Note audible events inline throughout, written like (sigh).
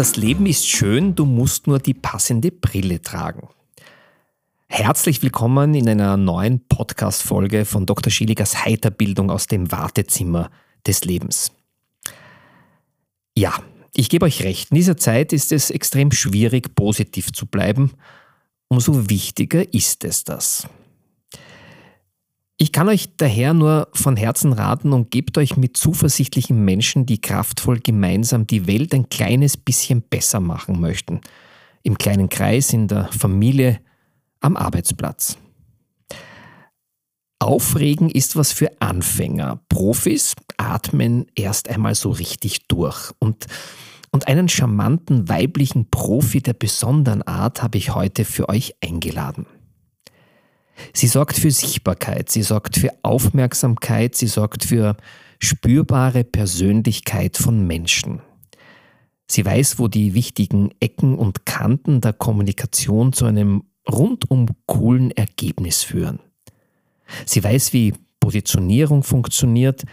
Das Leben ist schön, du musst nur die passende Brille tragen. Herzlich willkommen in einer neuen Podcast-Folge von Dr. Schilligers Heiterbildung aus dem Wartezimmer des Lebens. Ja, ich gebe euch recht, in dieser Zeit ist es extrem schwierig, positiv zu bleiben. Umso wichtiger ist es das. Ich kann euch daher nur von Herzen raten und gebt euch mit zuversichtlichen Menschen, die kraftvoll gemeinsam die Welt ein kleines bisschen besser machen möchten. Im kleinen Kreis, in der Familie, am Arbeitsplatz. Aufregen ist was für Anfänger. Profis atmen erst einmal so richtig durch. Und, und einen charmanten weiblichen Profi der besonderen Art habe ich heute für euch eingeladen. Sie sorgt für Sichtbarkeit, sie sorgt für Aufmerksamkeit, sie sorgt für spürbare Persönlichkeit von Menschen. Sie weiß, wo die wichtigen Ecken und Kanten der Kommunikation zu einem rundum coolen Ergebnis führen. Sie weiß, wie Positionierung funktioniert,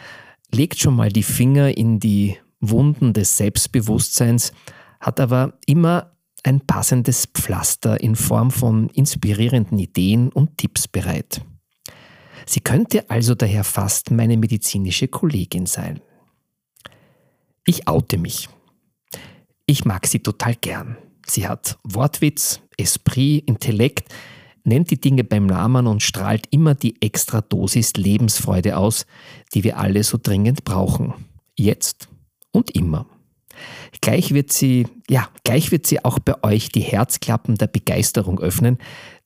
legt schon mal die Finger in die Wunden des Selbstbewusstseins, hat aber immer ein passendes Pflaster in Form von inspirierenden Ideen und Tipps bereit. Sie könnte also daher fast meine medizinische Kollegin sein. Ich oute mich. Ich mag sie total gern. Sie hat Wortwitz, Esprit, Intellekt, nennt die Dinge beim Namen und strahlt immer die extra Dosis Lebensfreude aus, die wir alle so dringend brauchen. Jetzt und immer. Gleich wird sie, ja, gleich wird sie auch bei euch die Herzklappen der Begeisterung öffnen,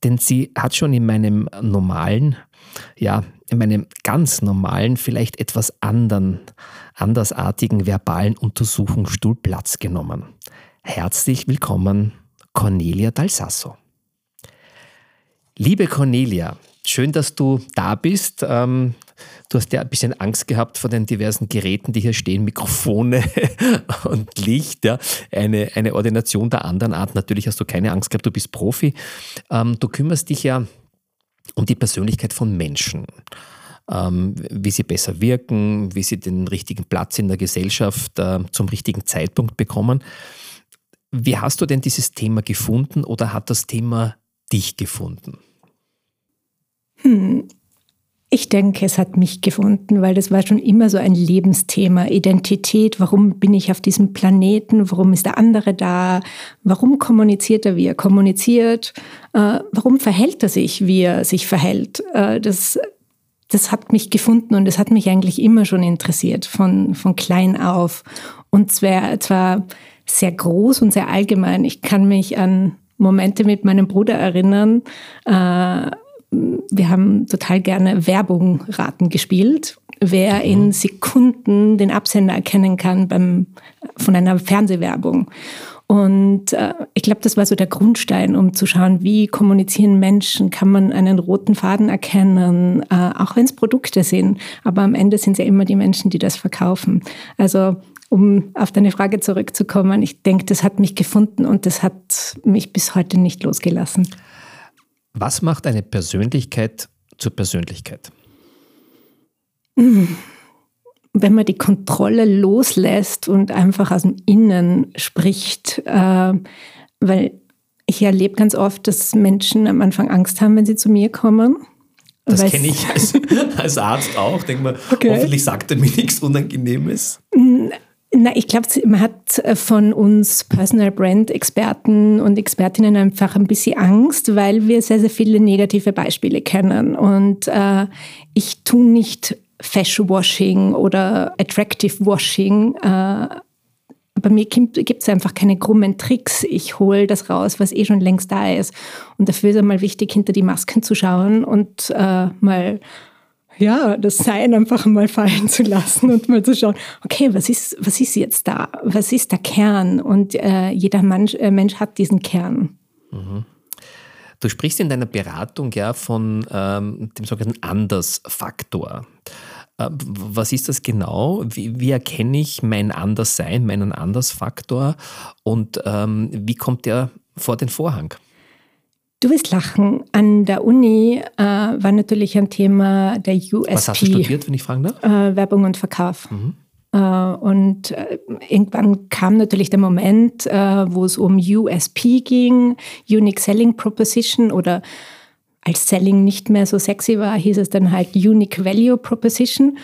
denn sie hat schon in meinem normalen, ja, in meinem ganz normalen, vielleicht etwas anderen, andersartigen verbalen Untersuchungsstuhl Platz genommen. Herzlich willkommen, Cornelia Dalsasso. Liebe Cornelia, schön, dass du da bist. Ähm, Du hast ja ein bisschen Angst gehabt vor den diversen Geräten, die hier stehen, Mikrofone (laughs) und Licht, ja. Eine, eine Ordination der anderen Art. Natürlich hast du keine Angst gehabt, du bist Profi. Ähm, du kümmerst dich ja um die Persönlichkeit von Menschen. Ähm, wie sie besser wirken, wie sie den richtigen Platz in der Gesellschaft äh, zum richtigen Zeitpunkt bekommen. Wie hast du denn dieses Thema gefunden oder hat das Thema dich gefunden? Hm, ich denke, es hat mich gefunden, weil das war schon immer so ein Lebensthema. Identität, warum bin ich auf diesem Planeten, warum ist der andere da, warum kommuniziert er, wie er kommuniziert, äh, warum verhält er sich, wie er sich verhält. Äh, das, das hat mich gefunden und es hat mich eigentlich immer schon interessiert, von, von klein auf. Und zwar, zwar sehr groß und sehr allgemein. Ich kann mich an Momente mit meinem Bruder erinnern, äh, wir haben total gerne Werbungraten gespielt. Wer mhm. in Sekunden den Absender erkennen kann beim, von einer Fernsehwerbung. Und äh, ich glaube, das war so der Grundstein, um zu schauen, wie kommunizieren Menschen, kann man einen roten Faden erkennen, äh, auch wenn es Produkte sind. Aber am Ende sind es ja immer die Menschen, die das verkaufen. Also um auf deine Frage zurückzukommen, ich denke, das hat mich gefunden und das hat mich bis heute nicht losgelassen. Was macht eine Persönlichkeit zur Persönlichkeit? Wenn man die Kontrolle loslässt und einfach aus dem Innen spricht, äh, weil ich erlebe ganz oft, dass Menschen am Anfang Angst haben, wenn sie zu mir kommen. Das kenne ich als, (laughs) als, Arzt auch. Denke mal, okay. hoffentlich sagt er mir nichts Unangenehmes. Na, ich glaube, man hat äh, von uns Personal Brand Experten und Expertinnen einfach ein bisschen Angst, weil wir sehr, sehr viele negative Beispiele kennen. Und äh, ich tue nicht Fashion Washing oder Attractive Washing. Äh, bei mir gibt es einfach keine krummen Tricks. Ich hole das raus, was eh schon längst da ist. Und dafür ist einmal wichtig, hinter die Masken zu schauen und äh, mal ja, das Sein einfach mal fallen zu lassen und mal zu schauen, okay, was ist, was ist jetzt da? Was ist der Kern? Und äh, jeder Mensch, äh, Mensch hat diesen Kern. Mhm. Du sprichst in deiner Beratung ja von ähm, dem sogenannten Andersfaktor. Äh, was ist das genau? Wie, wie, erkenne ich mein Anderssein, meinen Andersfaktor und ähm, wie kommt der vor den Vorhang? Du wirst lachen. An der Uni äh, war natürlich ein Thema der USP. Was hast du studiert, wenn ich fragen darf? Äh, Werbung und Verkauf. Mhm. Äh, und äh, irgendwann kam natürlich der Moment, äh, wo es um USP ging, Unique Selling Proposition oder als Selling nicht mehr so sexy war, hieß es dann halt Unique Value Proposition.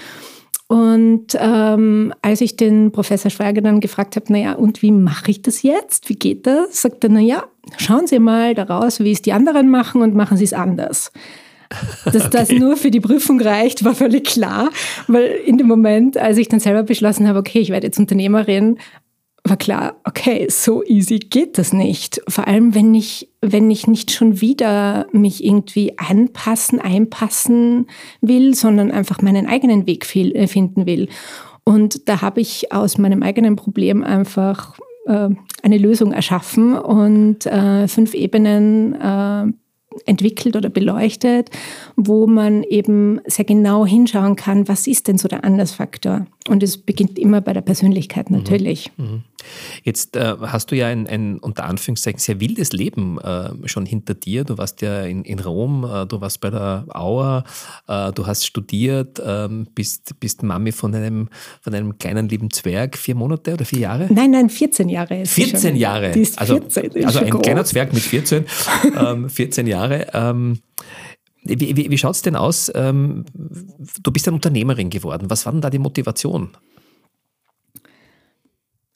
Und ähm, als ich den Professor Schweiger dann gefragt habe, naja, und wie mache ich das jetzt? Wie geht das? Sagt er, naja, schauen Sie mal daraus, wie es die anderen machen und machen Sie es anders. Dass (laughs) okay. das nur für die Prüfung reicht, war völlig klar, weil in dem Moment, als ich dann selber beschlossen habe, okay, ich werde jetzt Unternehmerin, war klar, okay, so easy geht das nicht. Vor allem, wenn ich, wenn ich nicht schon wieder mich irgendwie anpassen, einpassen will, sondern einfach meinen eigenen Weg äh, finden will. Und da habe ich aus meinem eigenen Problem einfach äh, eine Lösung erschaffen und äh, fünf Ebenen äh, entwickelt oder beleuchtet, wo man eben sehr genau hinschauen kann, was ist denn so der Andersfaktor. Und es beginnt immer bei der Persönlichkeit mhm. natürlich. Mhm. Jetzt äh, hast du ja ein, ein, unter Anführungszeichen sehr wildes Leben äh, schon hinter dir. Du warst ja in, in Rom, äh, du warst bei der Auer, äh, du hast studiert, ähm, bist, bist Mami von einem, von einem kleinen lieben Zwerg, vier Monate oder vier Jahre? Nein, nein, 14 Jahre. Ist 14 Jahre. Die ist 14, also, also ein groß. kleiner Zwerg mit 14, (laughs) ähm, 14 Jahre. Ähm, wie, wie, wie schaut es denn aus? Ähm, du bist eine Unternehmerin geworden. Was war denn da die Motivation?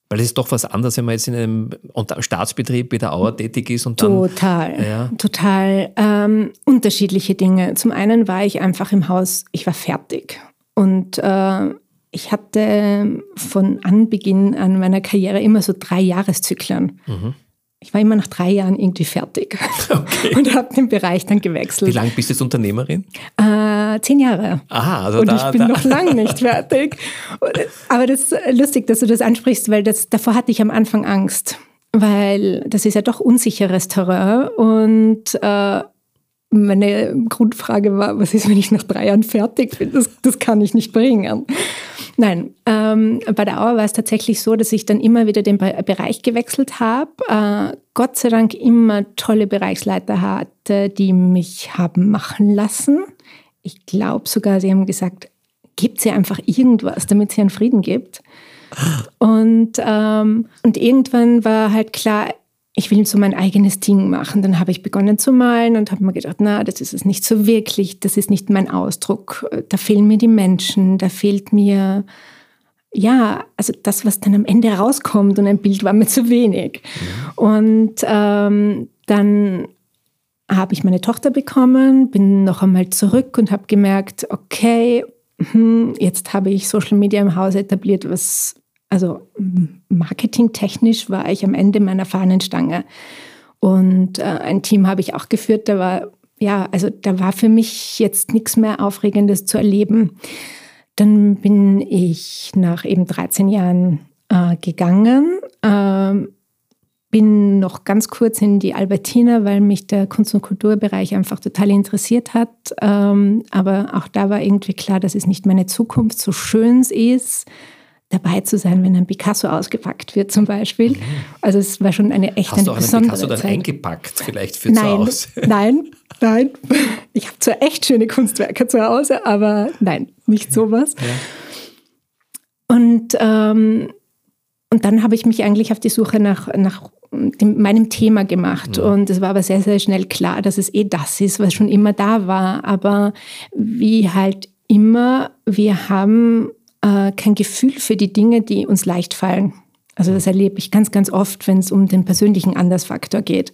Weil es ist doch was anderes, wenn man jetzt in einem Staatsbetrieb wie der Auer tätig ist und dann. Total, ja. total. Ähm, unterschiedliche Dinge. Zum einen war ich einfach im Haus, ich war fertig. Und äh, ich hatte von Anbeginn an meiner Karriere immer so drei Jahreszyklen. Mhm ich war immer nach drei Jahren irgendwie fertig (laughs) okay. und habe den Bereich dann gewechselt. Wie lange bist du jetzt Unternehmerin? Äh, zehn Jahre. Aha, also und da, ich bin da. noch lange nicht (laughs) fertig. Aber das ist lustig, dass du das ansprichst, weil das, davor hatte ich am Anfang Angst, weil das ist ja doch unsicheres Terrain und äh, meine Grundfrage war, was ist, wenn ich nach drei Jahren fertig bin? Das, das kann ich nicht bringen. Nein, ähm, bei der Auer war es tatsächlich so, dass ich dann immer wieder den Bereich gewechselt habe. Äh, Gott sei Dank immer tolle Bereichsleiter hatte, die mich haben machen lassen. Ich glaube sogar, sie haben gesagt, gibt sie einfach irgendwas, damit sie einen Frieden gibt. Und, ähm, und irgendwann war halt klar, ich will so mein eigenes Ding machen. Dann habe ich begonnen zu malen und habe mir gedacht, na, das ist es nicht so wirklich, das ist nicht mein Ausdruck. Da fehlen mir die Menschen, da fehlt mir, ja, also das, was dann am Ende rauskommt und ein Bild war mir zu wenig. Mhm. Und ähm, dann habe ich meine Tochter bekommen, bin noch einmal zurück und habe gemerkt, okay, hm, jetzt habe ich Social Media im Haus etabliert, was also marketingtechnisch war ich am Ende meiner Fahnenstange. Und äh, ein Team habe ich auch geführt, da war, ja, also da war für mich jetzt nichts mehr Aufregendes zu erleben. Dann bin ich nach eben 13 Jahren äh, gegangen, äh, bin noch ganz kurz in die Albertina, weil mich der Kunst- und Kulturbereich einfach total interessiert hat. Ähm, aber auch da war irgendwie klar, das ist nicht meine Zukunft, so schön es ist dabei zu sein, wenn ein Picasso ausgepackt wird zum Beispiel. Mhm. Also es war schon eine echt Hast eine du auch besondere einen Picasso Zeit. dann eingepackt vielleicht für nein, zu Hause? (laughs) Nein, nein. Ich habe zwar echt schöne Kunstwerke zu Hause, aber nein, nicht sowas. Ja. Und, ähm, und dann habe ich mich eigentlich auf die Suche nach, nach dem, meinem Thema gemacht. Ja. Und es war aber sehr, sehr schnell klar, dass es eh das ist, was schon immer da war. Aber wie halt immer, wir haben äh, kein Gefühl für die Dinge, die uns leicht fallen. Also das erlebe ich ganz, ganz oft, wenn es um den persönlichen Andersfaktor geht,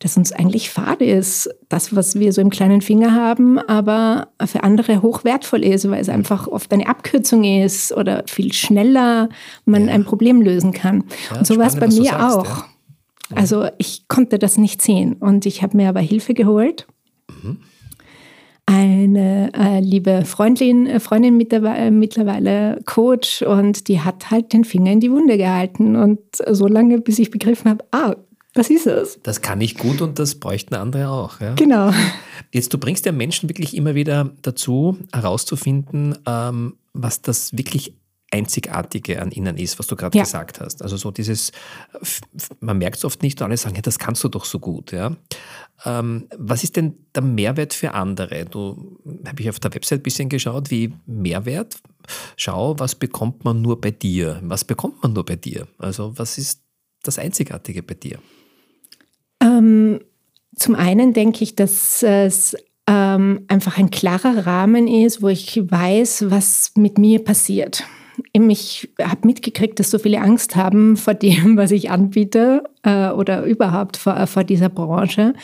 dass uns eigentlich fade ist, das, was wir so im kleinen Finger haben, aber für andere hochwertvoll ist, weil es einfach oft eine Abkürzung ist oder viel schneller man ja. ein Problem lösen kann. Ja, und so war es bei mir sagst, auch. Ja. Also ich konnte das nicht sehen und ich habe mir aber Hilfe geholt. Mhm. Eine äh, liebe Freundin, äh, Freundin mittlerweile, mittlerweile Coach und die hat halt den Finger in die Wunde gehalten und so lange, bis ich begriffen habe, ah, was ist es? Das kann ich gut und das bräuchten andere auch. Ja? Genau. Jetzt, du bringst ja Menschen wirklich immer wieder dazu, herauszufinden, ähm, was das wirklich Einzigartige an ihnen ist, was du gerade ja. gesagt hast. Also so dieses, man merkt es oft nicht und alle sagen, ja, das kannst du doch so gut. Ja? Ähm, was ist denn der Mehrwert für andere? Du habe ich auf der Website ein bisschen geschaut, wie Mehrwert. Schau, was bekommt man nur bei dir? Was bekommt man nur bei dir? Also was ist das Einzigartige bei dir? Ähm, zum einen denke ich, dass es ähm, einfach ein klarer Rahmen ist, wo ich weiß, was mit mir passiert. Ich habe mitgekriegt, dass so viele Angst haben vor dem, was ich anbiete äh, oder überhaupt vor, vor dieser Branche.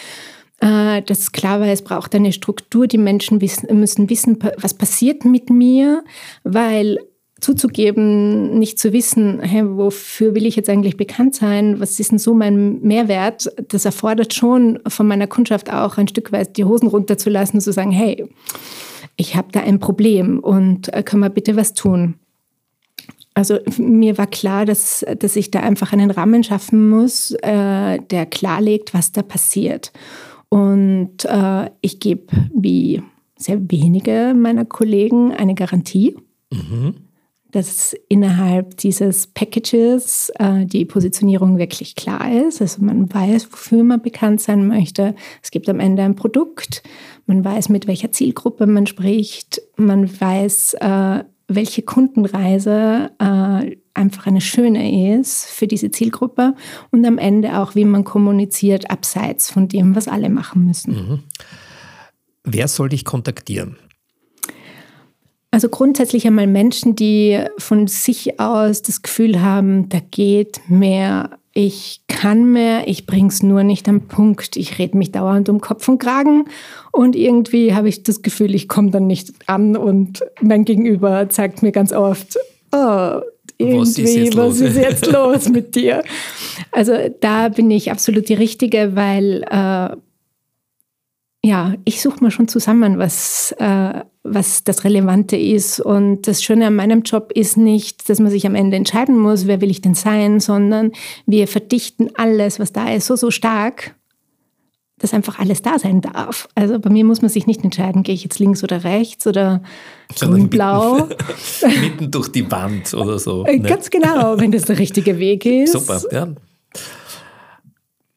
Äh, dass klar war, es braucht eine Struktur. Die Menschen wissen, müssen wissen, was passiert mit mir, weil zuzugeben, nicht zu wissen, hey, wofür will ich jetzt eigentlich bekannt sein, was ist denn so mein Mehrwert, das erfordert schon von meiner Kundschaft auch ein Stück weit die Hosen runterzulassen und zu sagen, hey, ich habe da ein Problem und äh, können wir bitte was tun. Also mir war klar, dass, dass ich da einfach einen Rahmen schaffen muss, äh, der klarlegt, was da passiert. Und äh, ich gebe wie sehr wenige meiner Kollegen eine Garantie. Mhm dass innerhalb dieses Packages äh, die Positionierung wirklich klar ist. Also man weiß, wofür man bekannt sein möchte. Es gibt am Ende ein Produkt. Man weiß, mit welcher Zielgruppe man spricht. Man weiß, äh, welche Kundenreise äh, einfach eine schöne ist für diese Zielgruppe und am Ende auch, wie man kommuniziert, abseits von dem, was alle machen müssen. Mhm. Wer soll dich kontaktieren? Also grundsätzlich einmal Menschen, die von sich aus das Gefühl haben, da geht mehr, ich kann mehr, ich bring's nur nicht am Punkt, ich rede mich dauernd um Kopf und Kragen. Und irgendwie habe ich das Gefühl, ich komme dann nicht an und mein Gegenüber zeigt mir ganz oft, oh, irgendwie, was ist, was ist jetzt (laughs) los mit dir? Also da bin ich absolut die Richtige, weil äh, ja, ich suche mir schon zusammen, was, äh, was das Relevante ist. Und das Schöne an meinem Job ist nicht, dass man sich am Ende entscheiden muss, wer will ich denn sein, sondern wir verdichten alles, was da ist, so, so stark, dass einfach alles da sein darf. Also bei mir muss man sich nicht entscheiden, gehe ich jetzt links oder rechts oder grün-blau. Mitten, (laughs) mitten, durch die Wand oder so. Äh, ne? Ganz genau, wenn das der richtige Weg (laughs) ist. Super, ja.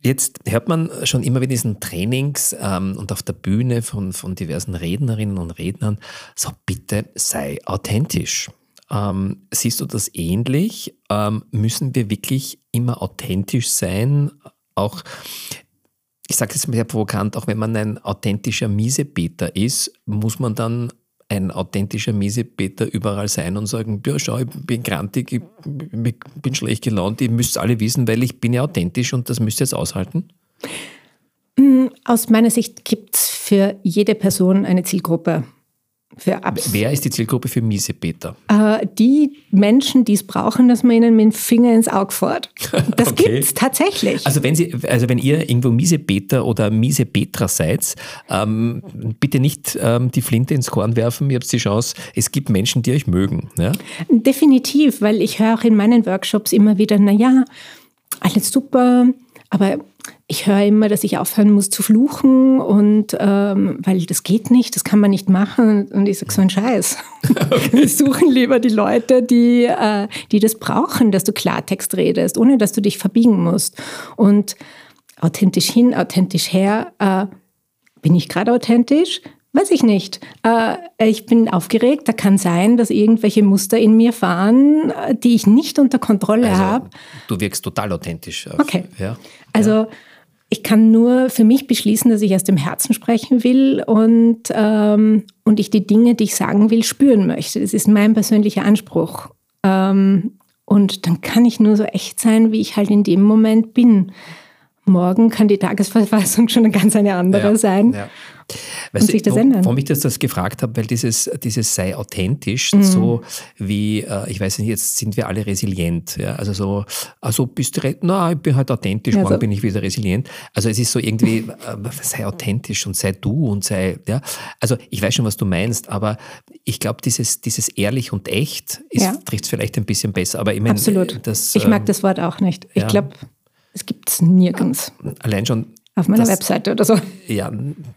Jetzt hört man schon immer wieder diesen Trainings ähm, und auf der Bühne von, von diversen Rednerinnen und Rednern, so bitte sei authentisch. Ähm, siehst du das ähnlich? Ähm, müssen wir wirklich immer authentisch sein? Auch, ich sage jetzt mal sehr provokant, auch wenn man ein authentischer Miesepeter ist, muss man dann ein authentischer Miesepeter überall sein und sagen, ja schau, ich bin grantig, ich bin schlecht gelaunt, ihr müsst alle wissen, weil ich bin ja authentisch und das müsst ihr jetzt aushalten? Mm, aus meiner Sicht gibt es für jede Person eine Zielgruppe. Wer ist die Zielgruppe für Miesepeter? Äh, die Menschen, die es brauchen, dass man ihnen mit dem Finger ins Auge fährt. (laughs) Das okay. gibt es tatsächlich. Also wenn, Sie, also wenn ihr irgendwo Miesepeter oder Miesepetra seid, ähm, bitte nicht ähm, die Flinte ins Korn werfen. Ihr habt die Chance, es gibt Menschen, die euch mögen. Ja? Definitiv, weil ich höre auch in meinen Workshops immer wieder, naja, alles super, aber ich höre immer, dass ich aufhören muss zu fluchen und ähm, weil das geht nicht, das kann man nicht machen. Und ich sage so ein Scheiß. Okay. (laughs) Wir suchen lieber die Leute, die, äh, die das brauchen, dass du Klartext redest, ohne dass du dich verbiegen musst. Und authentisch hin, authentisch her, äh, bin ich gerade authentisch? Weiß ich nicht. Äh, ich bin aufgeregt. Da kann sein, dass irgendwelche Muster in mir fahren, äh, die ich nicht unter Kontrolle also, habe. Du wirkst total authentisch. Okay. Ja. Also ja. Ich kann nur für mich beschließen, dass ich aus dem Herzen sprechen will und, ähm, und ich die Dinge, die ich sagen will, spüren möchte. Das ist mein persönlicher Anspruch. Ähm, und dann kann ich nur so echt sein, wie ich halt in dem Moment bin. morgen kann die Tagesverfassung (laughs) schon eine ganz eine andere ja, sein. Ja. Weißt und sich das ändern. Warum ich das, das gefragt habe, weil dieses, dieses sei authentisch, mhm. so wie, äh, ich weiß nicht, jetzt sind wir alle resilient. Ja? Also so, also bist du, na, ich bin halt authentisch, morgen also. bin ich wieder resilient. Also es ist so irgendwie, äh, sei authentisch und sei du und sei, ja. Also ich weiß schon, was du meinst, aber ich glaube, dieses, dieses ehrlich und echt ja. trifft es vielleicht ein bisschen besser. Aber ich meine, Absolut. Das, ich mag ähm, das Wort auch nicht. Ich ja. glaube, es gibt es nirgends. Allein schon auf meiner das, Webseite oder so. Ja,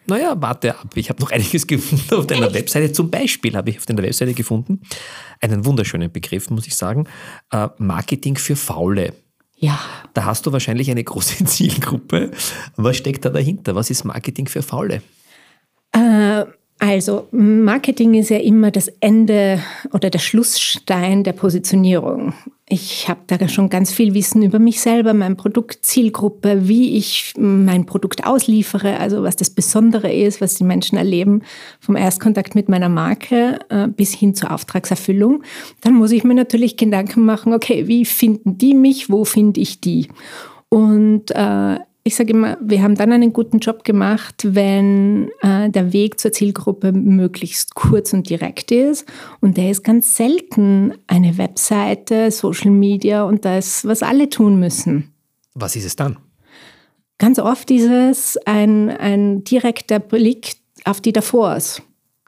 naja, warte ab. Ich habe noch (laughs) einiges gefunden auf deiner Echt? Webseite. Zum Beispiel habe ich auf deiner Webseite gefunden einen wunderschönen Begriff, muss ich sagen. Äh, Marketing für Faule. Ja. Da hast du wahrscheinlich eine große (laughs) Zielgruppe. Was steckt da dahinter? Was ist Marketing für Faule? Äh, also Marketing ist ja immer das Ende oder der Schlussstein der Positionierung. Ich habe da schon ganz viel Wissen über mich selber, mein Produkt, Zielgruppe, wie ich mein Produkt ausliefere, also was das Besondere ist, was die Menschen erleben, vom Erstkontakt mit meiner Marke äh, bis hin zur Auftragserfüllung. Dann muss ich mir natürlich Gedanken machen, okay, wie finden die mich, wo finde ich die? Und äh, ich sage immer, wir haben dann einen guten Job gemacht, wenn äh, der Weg zur Zielgruppe möglichst kurz und direkt ist. Und der ist ganz selten eine Webseite, Social Media und das, was alle tun müssen. Was ist es dann? Ganz oft ist es ein, ein direkter Blick auf die Davors.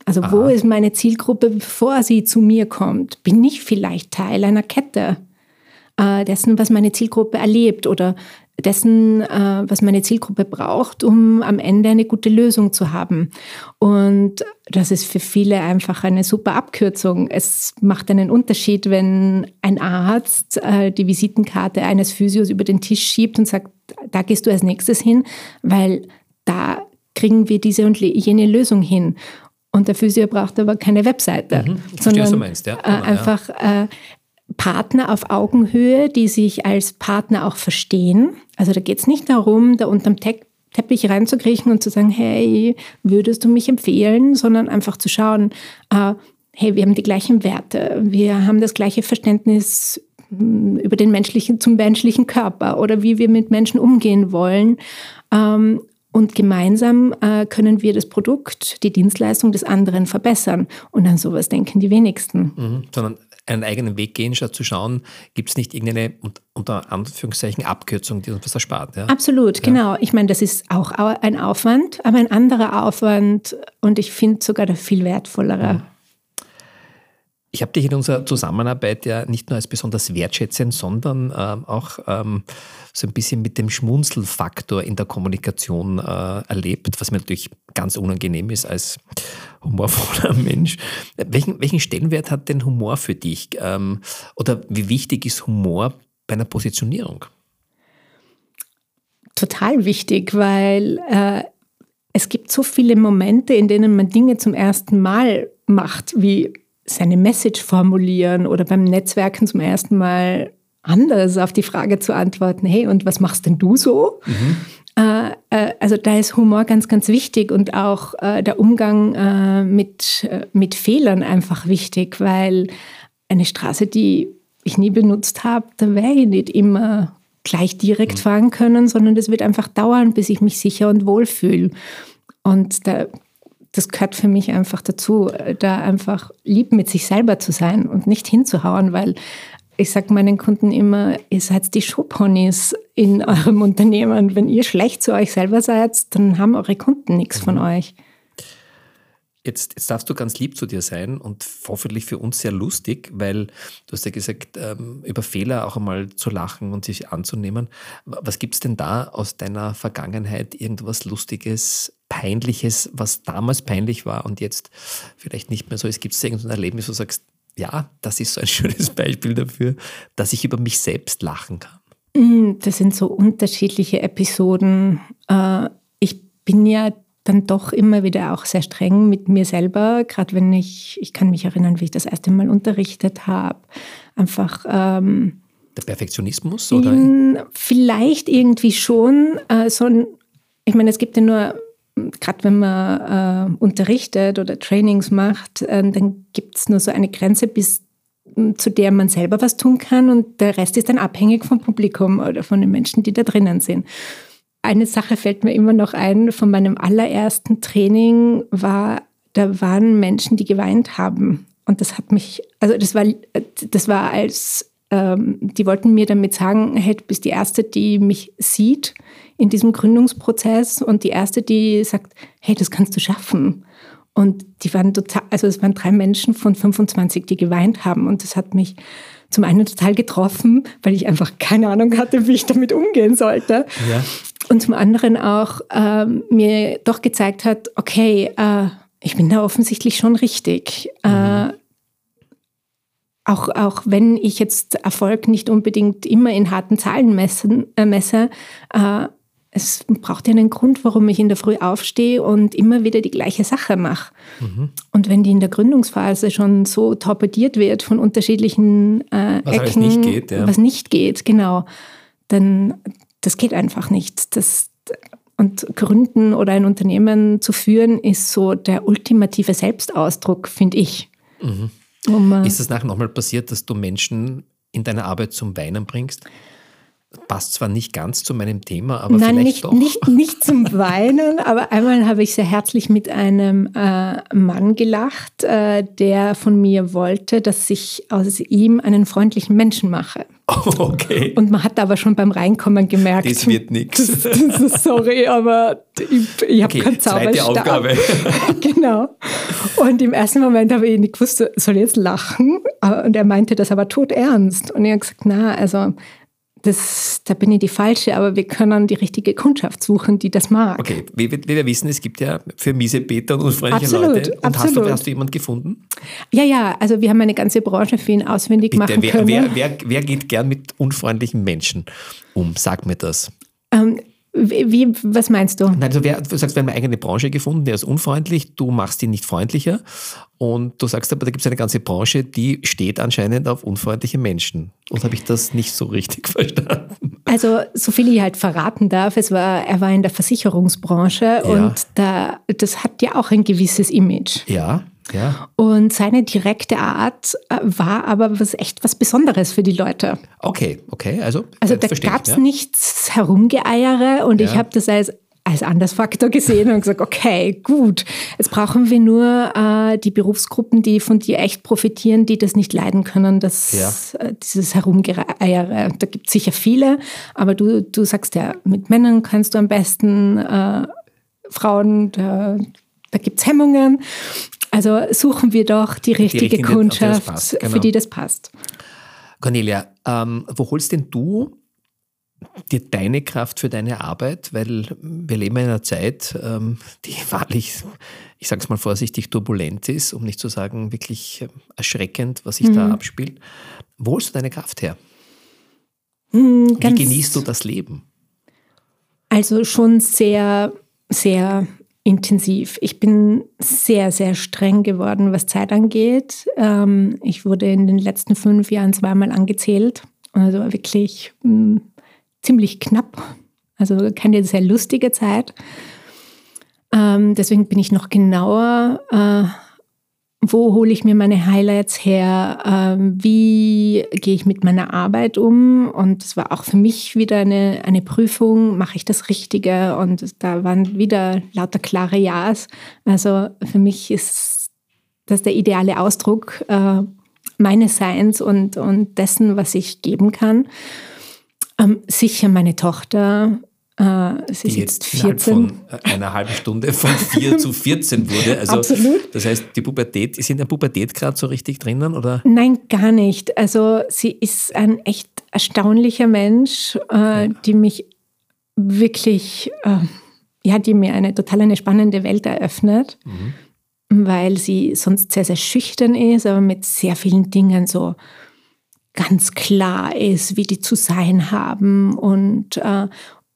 Also Aha. wo ist meine Zielgruppe, bevor sie zu mir kommt? Bin ich vielleicht Teil einer Kette? Äh, dessen, was meine Zielgruppe erlebt oder dessen, äh, was meine Zielgruppe braucht, um am Ende eine gute Lösung zu haben. Und das ist für viele einfach eine super Abkürzung. Es macht einen Unterschied, wenn ein Arzt äh, die Visitenkarte eines Physios über den Tisch schiebt und sagt, da gehst du als nächstes hin, weil da kriegen wir diese und jene Lösung hin. Und der Physio braucht aber keine Webseite, mhm, sondern meinst, ja. äh, einfach äh, Partner auf Augenhöhe, die sich als Partner auch verstehen. Also da geht es nicht darum, da unterm Te Teppich reinzukriechen und zu sagen, hey, würdest du mich empfehlen, sondern einfach zu schauen, äh, hey, wir haben die gleichen Werte, wir haben das gleiche Verständnis hm, über den menschlichen, zum menschlichen Körper oder wie wir mit Menschen umgehen wollen. Ähm, und gemeinsam äh, können wir das Produkt, die Dienstleistung des anderen verbessern. Und an sowas denken die wenigsten. Mhm, sondern einen eigenen Weg gehen, statt zu schauen, gibt es nicht irgendeine unter Anführungszeichen Abkürzung, die uns was erspart. Ja? Absolut, ja. genau. Ich meine, das ist auch ein Aufwand, aber ein anderer Aufwand und ich finde sogar der viel wertvollere. Mhm. Ich habe dich in unserer Zusammenarbeit ja nicht nur als besonders wertschätzend, sondern ähm, auch ähm, so ein bisschen mit dem Schmunzelfaktor in der Kommunikation äh, erlebt, was mir natürlich ganz unangenehm ist als humorvoller (laughs) Mensch. Welchen, welchen Stellenwert hat denn Humor für dich? Ähm, oder wie wichtig ist Humor bei einer Positionierung? Total wichtig, weil äh, es gibt so viele Momente, in denen man Dinge zum ersten Mal macht, wie seine Message formulieren oder beim Netzwerken zum ersten Mal anders auf die Frage zu antworten, hey, und was machst denn du so? Mhm. Äh, äh, also da ist Humor ganz, ganz wichtig und auch äh, der Umgang äh, mit, äh, mit Fehlern einfach wichtig, weil eine Straße, die ich nie benutzt habe, da wäre ich nicht immer gleich direkt mhm. fahren können, sondern das wird einfach dauern, bis ich mich sicher und wohl fühle. Und da das gehört für mich einfach dazu, da einfach lieb mit sich selber zu sein und nicht hinzuhauen, weil ich sage meinen Kunden immer, ihr seid die Showponys in eurem (laughs) Unternehmen. Wenn ihr schlecht zu euch selber seid, dann haben eure Kunden nichts von mhm. euch. Jetzt, jetzt, darfst du ganz lieb zu dir sein und hoffentlich für uns sehr lustig, weil du hast ja gesagt, ähm, über Fehler auch einmal zu lachen und sich anzunehmen. Was gibt es denn da aus deiner Vergangenheit, irgendwas Lustiges, Peinliches, was damals peinlich war und jetzt vielleicht nicht mehr so ist? Gibt es irgendein Erlebnis, wo du sagst, ja, das ist so ein (laughs) schönes Beispiel dafür, dass ich über mich selbst lachen kann? Mm, das sind so unterschiedliche Episoden. Äh, ich bin ja dann doch immer wieder auch sehr streng mit mir selber, gerade wenn ich, ich kann mich erinnern, wie ich das erste Mal unterrichtet habe, einfach... Ähm, der Perfektionismus? Oder? vielleicht irgendwie schon. Äh, so ein, ich meine, es gibt ja nur gerade wenn man äh, unterrichtet oder Trainings macht, äh, dann gibt es nur so eine Grenze, bis zu der man selber was tun kann und der Rest ist dann abhängig vom Publikum oder von den Menschen, die da drinnen sind. Eine Sache fällt mir immer noch ein, von meinem allerersten Training war, da waren Menschen, die geweint haben. Und das hat mich, also das war, das war als, ähm, die wollten mir damit sagen, hey, du bist die Erste, die mich sieht in diesem Gründungsprozess und die Erste, die sagt, hey, das kannst du schaffen. Und die waren total, also es waren drei Menschen von 25, die geweint haben. Und das hat mich zum einen total getroffen, weil ich einfach keine Ahnung hatte, wie ich damit umgehen sollte. Ja. Und zum anderen auch ähm, mir doch gezeigt hat, okay, äh, ich bin da offensichtlich schon richtig. Mhm. Äh, auch, auch wenn ich jetzt Erfolg nicht unbedingt immer in harten Zahlen messen, äh, messe, äh, es braucht ja einen Grund, warum ich in der Früh aufstehe und immer wieder die gleiche Sache mache. Mhm. Und wenn die in der Gründungsphase schon so torpediert wird von unterschiedlichen äh, was Ecken, nicht geht, ja. was nicht geht, genau, dann das geht einfach nicht. Das, und Gründen oder ein Unternehmen zu führen, ist so der ultimative Selbstausdruck, finde ich. Mhm. Um, äh, ist es nachher nochmal passiert, dass du Menschen in deiner Arbeit zum Weinen bringst? Passt zwar nicht ganz zu meinem Thema, aber Nein, vielleicht nicht, doch. Nicht, nicht zum Weinen, aber einmal habe ich sehr herzlich mit einem äh, Mann gelacht, äh, der von mir wollte, dass ich aus ihm einen freundlichen Menschen mache. Oh, (laughs) okay. Und man hat aber schon beim Reinkommen gemerkt. Das wird nichts. (laughs) Sorry, aber ich, ich habe okay, keinen Zauberstab. Zweite Aufgabe. (laughs) genau. Und im ersten Moment habe ich nicht gewusst, soll ich jetzt lachen? Und er meinte das aber tot ernst. Und ich habe gesagt, na, also das, da bin ich die Falsche, aber wir können die richtige Kundschaft suchen, die das mag. Okay, wie, wie wir wissen, es gibt ja für miese Peter und unfreundliche absolut, Leute. Und absolut. Hast, du, hast du jemanden gefunden? Ja, ja, also wir haben eine ganze Branche für ihn auswendig Bitte, machen wer, können. Wer, wer, wer geht gern mit unfreundlichen Menschen um? Sag mir das. Ähm, wie, was meinst du? Nein, also wer, du sagst, wir haben eine eigene Branche gefunden, der ist unfreundlich, du machst ihn nicht freundlicher und du sagst aber, da gibt es eine ganze Branche, die steht anscheinend auf unfreundliche Menschen. Und habe ich das nicht so richtig (laughs) verstanden? Also, so viel ich halt verraten darf, es war, er war in der Versicherungsbranche ja. und da, das hat ja auch ein gewisses Image. Ja. Ja. Und seine direkte Art äh, war aber was echt was Besonderes für die Leute. Okay, okay, also. Also da gab es ja. nichts Herumgeeiere und ja. ich habe das als als Andersfaktor gesehen und gesagt, okay, gut, jetzt brauchen wir nur äh, die Berufsgruppen, die von dir echt profitieren, die das nicht leiden können, das, ja. äh, dieses Herumgeeiere. Da gibt es sicher viele, aber du, du sagst ja, mit Männern kannst du am besten, äh, Frauen, da, da gibt es Hemmungen. Also suchen wir doch die richtige die Kundschaft, die genau. für die das passt. Cornelia, ähm, wo holst denn du dir deine Kraft für deine Arbeit? Weil wir leben in einer Zeit, ähm, die (laughs) wahrlich, ich sage es mal vorsichtig, turbulent ist, um nicht zu sagen wirklich erschreckend, was sich mhm. da abspielt. Wo holst du deine Kraft her? Mhm, Wie genießt du das Leben? Also schon sehr, sehr intensiv. Ich bin sehr, sehr streng geworden, was Zeit angeht. Ähm, ich wurde in den letzten fünf Jahren zweimal angezählt. Also wirklich mh, hm, ziemlich knapp. Also keine sehr lustige Zeit. Ähm, deswegen bin ich noch genauer äh, wo hole ich mir meine Highlights her, ähm, wie gehe ich mit meiner Arbeit um. Und es war auch für mich wieder eine, eine Prüfung, mache ich das Richtige? Und da waren wieder lauter klare Ja's. Also für mich ist das der ideale Ausdruck äh, meines Seins und, und dessen, was ich geben kann. Ähm, sicher meine Tochter, es ist jetzt 14. von einer halben Stunde von (laughs) 4 zu 14 wurde. Also, Absolut. Das heißt, die Pubertät, ist in der Pubertät gerade so richtig drinnen? Oder? Nein, gar nicht. Also sie ist ein echt erstaunlicher Mensch, äh, ja. die mich wirklich, äh, ja, die mir eine total eine spannende Welt eröffnet. Mhm. Weil sie sonst sehr, sehr schüchtern ist, aber mit sehr vielen Dingen so ganz klar ist, wie die zu sein haben und, äh,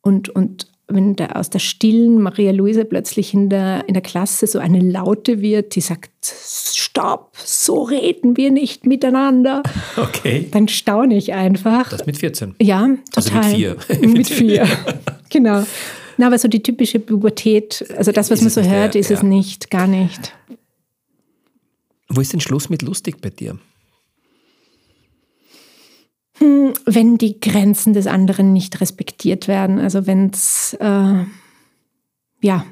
und, und wenn da aus der stillen Maria Luise plötzlich in der, in der Klasse so eine Laute wird, die sagt, stopp, so reden wir nicht miteinander. (laughs) Okay. Dann staune ich einfach. Das mit 14? Ja, total. Also mit vier. (laughs) mit vier, (laughs) genau. Na, aber so die typische Pubertät, also das, was ist man so hört, der, ist ja. es nicht, gar nicht. Wo ist denn Schluss mit lustig bei dir? Hm, wenn die Grenzen des anderen nicht respektiert werden. Also wenn es, äh, ja,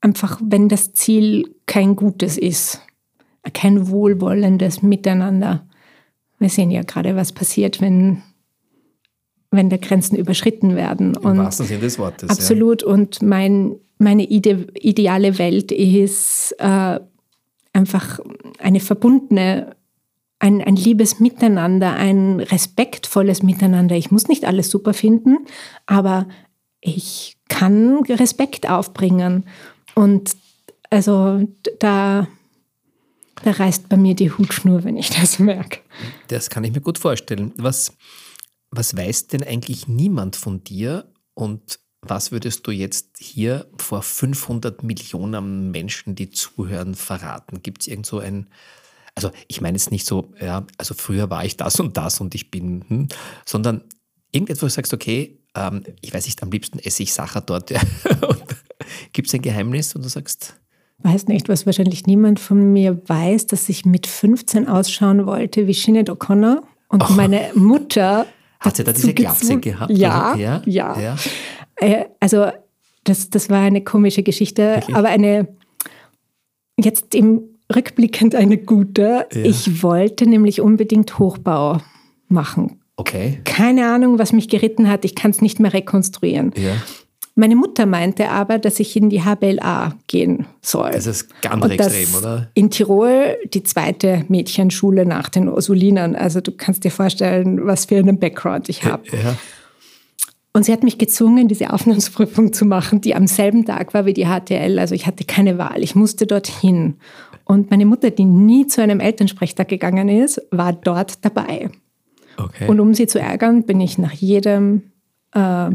einfach, wenn das Ziel kein gutes ist, kein wohlwollendes Miteinander. Wir sehen ja gerade, was passiert, wenn, wenn da Grenzen überschritten werden. Im wahrsten Sinne des Wortes. Absolut. Ja. Und mein, meine ide ideale Welt ist äh, einfach eine verbundene ein, ein liebes Miteinander, ein respektvolles Miteinander. Ich muss nicht alles super finden, aber ich kann Respekt aufbringen. Und also da, da reißt bei mir die Hutschnur, wenn ich (laughs) das merke. Das kann ich mir gut vorstellen. Was, was weiß denn eigentlich niemand von dir und was würdest du jetzt hier vor 500 Millionen Menschen, die zuhören, verraten? Gibt es irgend so ein, also ich meine jetzt nicht so, ja, also früher war ich das und das und ich bin, hm, sondern irgendetwas, wo du sagst, okay, ähm, ich weiß nicht, am liebsten esse ich Sacher dort. Ja. (laughs) Gibt es ein Geheimnis und du sagst? Weiß nicht, was wahrscheinlich niemand von mir weiß, dass ich mit 15 ausschauen wollte wie Sinead O'Connor und oh. meine Mutter. Hat sie da diese Glatze gehabt? Ja, ja, ja. ja. Äh, also das, das war eine komische Geschichte, Wirklich? aber eine jetzt im rückblickend eine gute. Ja. Ich wollte nämlich unbedingt Hochbau machen. Okay. Keine Ahnung, was mich geritten hat. Ich kann es nicht mehr rekonstruieren. Ja. Meine Mutter meinte aber, dass ich in die HBLA gehen soll. Das ist ganz extrem, oder? In Tirol die zweite Mädchenschule nach den Ursulinern. Also du kannst dir vorstellen, was für einen Background ich habe. Ja. Und sie hat mich gezwungen, diese Aufnahmsprüfung zu machen, die am selben Tag war wie die HTL. Also ich hatte keine Wahl. Ich musste dorthin. Und meine Mutter, die nie zu einem Elternsprechtag gegangen ist, war dort dabei. Okay. Und um sie zu ärgern, bin ich nach jedem, äh,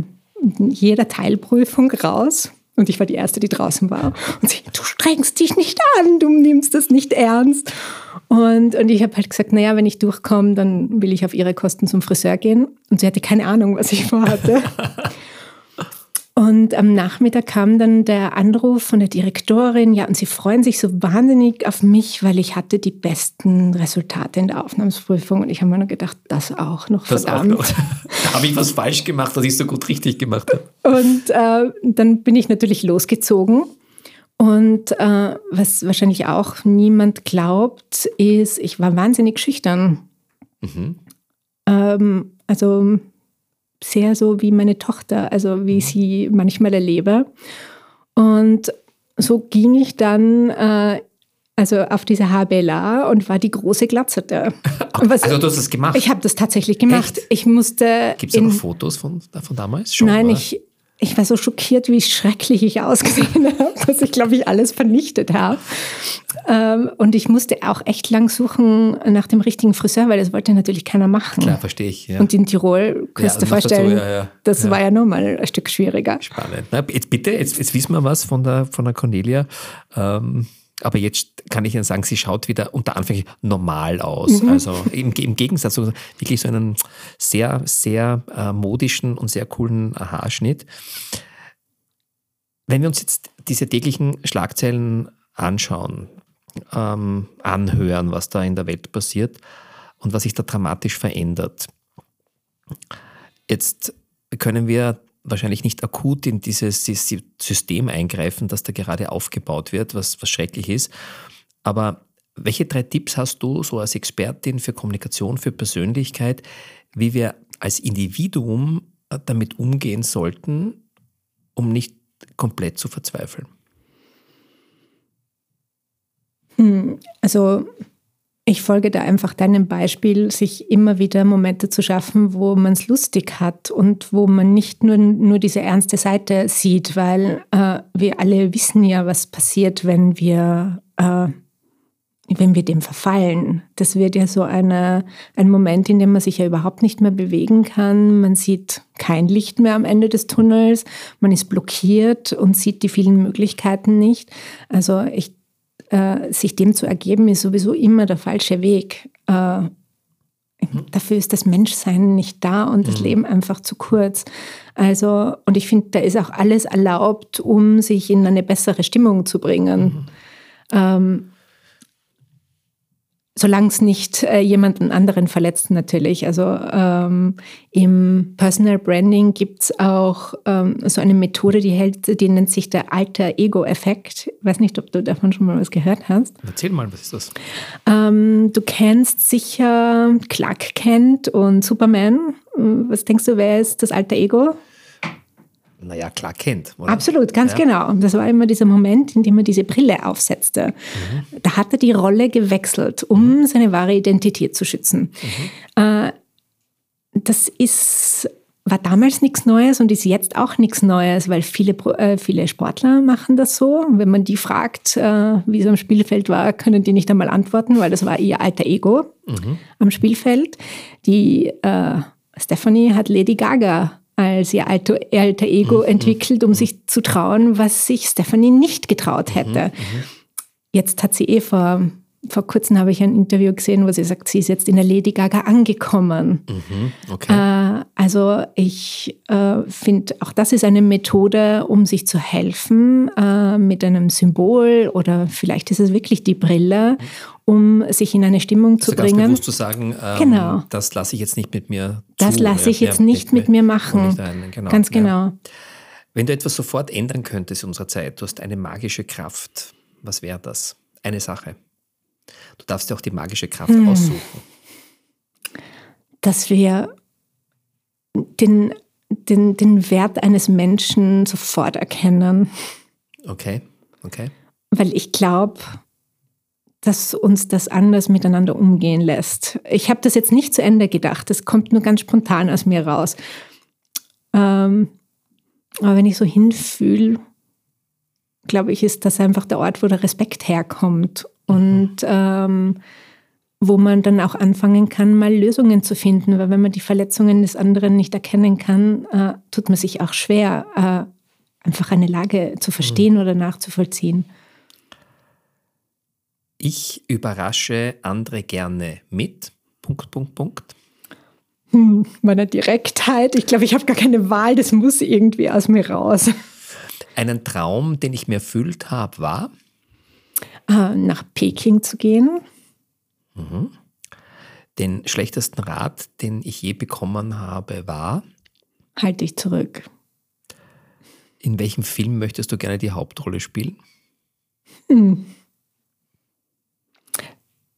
jeder Teilprüfung raus. Und ich war die Erste, die draußen war. Und sie, du strengst dich nicht an, du nimmst das nicht ernst. Und, und ich habe halt gesagt, naja, wenn ich durchkomme, dann will ich auf ihre Kosten zum Friseur gehen. Und sie hatte keine Ahnung, was ich vorhatte. (laughs) Und am Nachmittag kam dann der Anruf von der Direktorin, ja, und sie freuen sich so wahnsinnig auf mich, weil ich hatte die besten Resultate in der Aufnahmsprüfung. Und ich habe mir nur gedacht, das auch noch, das verdammt. Auch noch. (laughs) habe ich was falsch gemacht, dass ich so gut richtig gemacht habe? Und äh, dann bin ich natürlich losgezogen. Und äh, was wahrscheinlich auch niemand glaubt, ist, ich war wahnsinnig schüchtern. Mhm. Ähm, also sehr so wie meine Tochter, also wie mhm. sie manchmal erlebe. Und so ging ich dann äh, also auf diese HBLA und war die große Glatzerte. (laughs) Was, also du hast das gemacht? Ich habe das tatsächlich gemacht. Echt? Ich musste. Gibt es noch Fotos von, von damals? Schon, nein, ich, ich war so schockiert, wie schrecklich ich ausgesehen (laughs) habe, dass ich, glaube ich, alles vernichtet habe. Ähm, und ich musste auch echt lang suchen nach dem richtigen Friseur, weil das wollte natürlich keiner machen. Klar, verstehe ich. Ja. Und in Tirol, kannst ja, du dir vorstellen, dazu, ja, ja. das war ja nochmal ein Stück schwieriger. Spannend. Na, jetzt bitte, jetzt, jetzt wissen wir was von der, von der Cornelia. Ähm, aber jetzt kann ich Ihnen sagen, sie schaut wieder unter Anführungszeichen normal aus. Mhm. Also im, im Gegensatz zu wirklich so einen sehr, sehr äh, modischen und sehr coolen Haarschnitt. Wenn wir uns jetzt diese täglichen Schlagzeilen anschauen, ähm, anhören, was da in der Welt passiert und was sich da dramatisch verändert. Jetzt können wir wahrscheinlich nicht akut in dieses System eingreifen, das da gerade aufgebaut wird, was, was schrecklich ist. Aber welche drei Tipps hast du so als Expertin für Kommunikation, für Persönlichkeit, wie wir als Individuum äh, damit umgehen sollten, um nicht komplett zu verzweifeln? Hm, also ich folge da einfach deinem Beispiel, sich immer wieder Momente zu schaffen, wo man es lustig hat und wo man nicht nur, nur diese ernste Seite sieht, weil äh, wir alle wissen ja, was passiert, wenn wir, äh, wenn wir dem verfallen. Das wird ja so eine, ein Moment, in dem man sich ja überhaupt nicht mehr bewegen kann. Man sieht kein Licht mehr am Ende des Tunnels, man ist blockiert und sieht die vielen Möglichkeiten nicht. Also ich äh, sich dem zu ergeben, ist sowieso immer der falsche Weg. Äh, mhm. Dafür ist das Menschsein nicht da und das mhm. Leben einfach zu kurz. Also, und ich finde, da ist auch alles erlaubt, um sich in eine bessere Stimmung zu bringen. Mhm. Ähm, solange es nicht äh, jemanden anderen verletzt natürlich. Also ähm, im Personal Branding gibt es auch ähm, so eine Methode, die, hält, die nennt sich der Alter Ego-Effekt. Ich weiß nicht, ob du davon schon mal was gehört hast. Erzähl mal, was ist das? Ähm, du kennst sicher Clark Kent und Superman. Was denkst du, wer ist das Alter Ego? Naja, klar kennt. Oder? Absolut, ganz ja. genau. Und das war immer dieser Moment, in dem er diese Brille aufsetzte. Mhm. Da hat er die Rolle gewechselt, um mhm. seine wahre Identität zu schützen. Mhm. Äh, das ist, war damals nichts Neues und ist jetzt auch nichts Neues, weil viele, äh, viele Sportler machen das so. Und wenn man die fragt, äh, wie es am Spielfeld war, können die nicht einmal antworten, weil das war ihr alter Ego mhm. am Spielfeld. Die äh, Stephanie hat Lady Gaga als ihr alter, alter Ego mhm. entwickelt, um mhm. sich zu trauen, was sich Stephanie nicht getraut hätte. Mhm. mhm. Jetzt hat sie eh vor, vor kurzem habe ich ein Interview gesehen, wo sie sagt, sie ist jetzt in der Lady Gaga angekommen. Mhm. Okay. Äh, also ich äh, finde, auch das ist eine Methode, um sich zu helfen äh, mit einem Symbol oder vielleicht ist es wirklich die Brille, um sich in eine Stimmung zu also bringen. Ganz bewusst zu sagen, ähm, genau. das lasse ich jetzt nicht mit mir Das lasse ich jetzt ja, nicht, mit, mir machen. Genau. Ganz genau. Ja. Wenn du etwas sofort ändern könntest in unserer Zeit, du hast eine magische Kraft, was wäre das? Eine Sache. Du darfst dir auch die magische Kraft hm. aussuchen. Dass wir den, den, den Wert eines Menschen sofort erkennen. Okay, okay. Weil ich glaube, dass uns das anders miteinander umgehen lässt. Ich habe das jetzt nicht zu Ende gedacht, das kommt nur ganz spontan aus mir raus. Ähm, aber wenn ich so hinfühle, glaube ich, ist das einfach der Ort, wo der Respekt herkommt und ähm, wo man dann auch anfangen kann, mal Lösungen zu finden. Weil wenn man die Verletzungen des anderen nicht erkennen kann, äh, tut man sich auch schwer, äh, einfach eine Lage zu verstehen mhm. oder nachzuvollziehen. Ich überrasche andere gerne mit. Punkt, Punkt, Punkt. Hm, meiner Direktheit. Ich glaube, ich habe gar keine Wahl. Das muss irgendwie aus mir raus. Einen Traum, den ich mir erfüllt habe, war? Äh, nach Peking zu gehen. Mhm. Den schlechtesten Rat, den ich je bekommen habe, war? Halt dich zurück. In welchem Film möchtest du gerne die Hauptrolle spielen? Hm.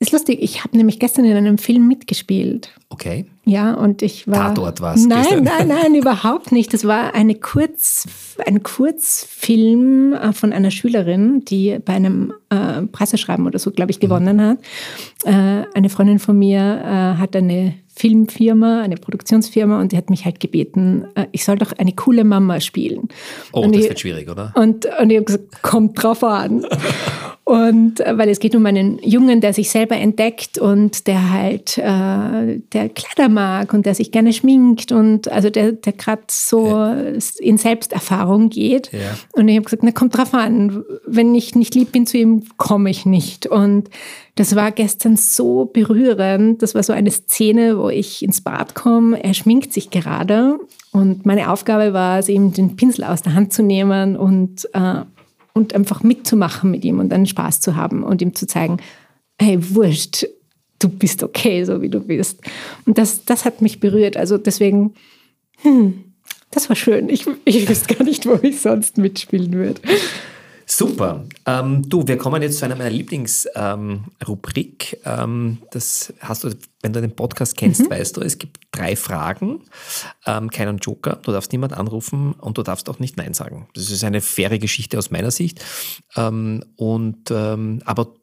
Ist lustig, ich habe nämlich gestern in einem Film mitgespielt. Okay. Ja, und ich war. Tatort war es. Nein, gestern. nein, nein, (laughs) überhaupt nicht. Das war eine Kurz, ein Kurzfilm äh, von einer Schülerin, die bei einem äh, Presseschreiben oder so, glaube ich, gewonnen mhm. hat. Äh, eine Freundin von mir äh, hat eine Filmfirma, eine Produktionsfirma und die hat mich halt gebeten, äh, ich soll doch eine coole Mama spielen. Oh, und das ich, wird schwierig, oder? Und, und ich habe gesagt, kommt drauf an. (laughs) Und äh, weil es geht um einen Jungen, der sich selber entdeckt und der halt äh, der Kleider mag und der sich gerne schminkt und also der, der gerade so ja. in Selbsterfahrung geht. Ja. Und ich habe gesagt, na kommt drauf an, wenn ich nicht lieb bin zu ihm, komme ich nicht. Und das war gestern so berührend. Das war so eine Szene, wo ich ins Bad komme. Er schminkt sich gerade und meine Aufgabe war es, ihm den Pinsel aus der Hand zu nehmen und äh, und einfach mitzumachen mit ihm und einen Spaß zu haben und ihm zu zeigen, hey, wurscht, du bist okay, so wie du bist. Und das, das hat mich berührt. Also deswegen, hm, das war schön. Ich, ich wüsste gar nicht, wo ich sonst mitspielen würde. Super. Ähm, du, wir kommen jetzt zu einer meiner Lieblingsrubrik. Ähm, ähm, das hast du, wenn du den Podcast kennst, mhm. weißt du, es gibt drei Fragen, ähm, keinen Joker. Du darfst niemand anrufen und du darfst auch nicht Nein sagen. Das ist eine faire Geschichte aus meiner Sicht. Ähm, und ähm, aber